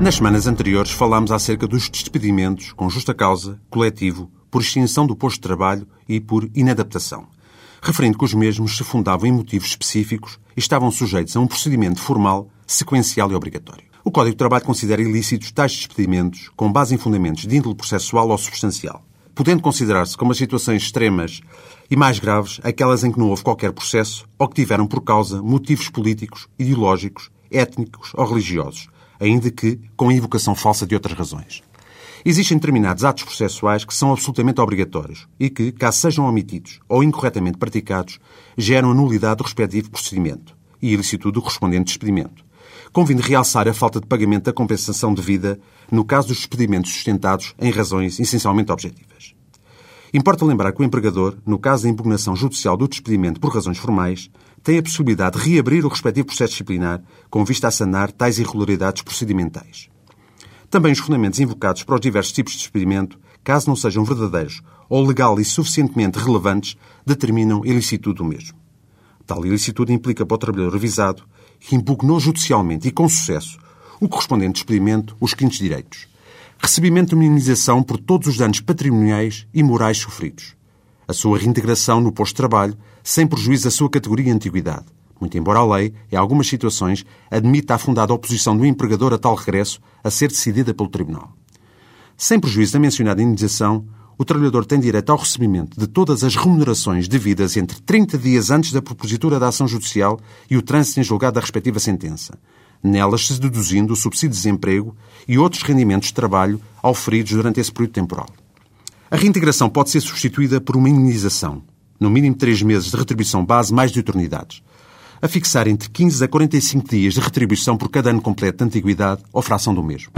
Nas semanas anteriores falámos acerca dos despedimentos com justa causa, coletivo, por extinção do posto de trabalho e por inadaptação, referindo que os mesmos se fundavam em motivos específicos e estavam sujeitos a um procedimento formal, sequencial e obrigatório. O Código de Trabalho considera ilícitos tais despedimentos com base em fundamentos de índole processual ou substancial, podendo considerar-se como as situações extremas e mais graves aquelas em que não houve qualquer processo ou que tiveram por causa motivos políticos, ideológicos, étnicos ou religiosos, ainda que com a invocação falsa de outras razões. Existem determinados atos processuais que são absolutamente obrigatórios e que, caso sejam omitidos ou incorretamente praticados, geram a nulidade do respectivo procedimento e ilicitude do correspondente despedimento. Convindo realçar a falta de pagamento da compensação devida no caso dos despedimentos sustentados em razões essencialmente objetivas. Importa lembrar que o empregador, no caso da impugnação judicial do despedimento por razões formais, tem a possibilidade de reabrir o respectivo processo disciplinar com vista a sanar tais irregularidades procedimentais. Também os fundamentos invocados para os diversos tipos de despedimento, caso não sejam verdadeiros ou legal e suficientemente relevantes, determinam ilicitude do mesmo. Tal ilicitude implica para o trabalhador revisado que impugnou judicialmente e com sucesso o correspondente despedimento os seguintes direitos. Recebimento de minimização por todos os danos patrimoniais e morais sofridos. A sua reintegração no posto de trabalho, sem prejuízo da sua categoria e antiguidade. Muito embora a lei, em algumas situações, admita a fundada oposição do empregador a tal regresso a ser decidida pelo Tribunal. Sem prejuízo da mencionada indenização, o trabalhador tem direito ao recebimento de todas as remunerações devidas entre 30 dias antes da propositura da ação judicial e o trânsito em julgado da respectiva sentença, nelas se deduzindo o subsídio de desemprego e outros rendimentos de trabalho auferidos durante esse período temporal. A reintegração pode ser substituída por uma indenização, no mínimo três meses de retribuição base mais de eternidades, a fixar entre 15 a 45 dias de retribuição por cada ano completo de antiguidade ou fração do mesmo.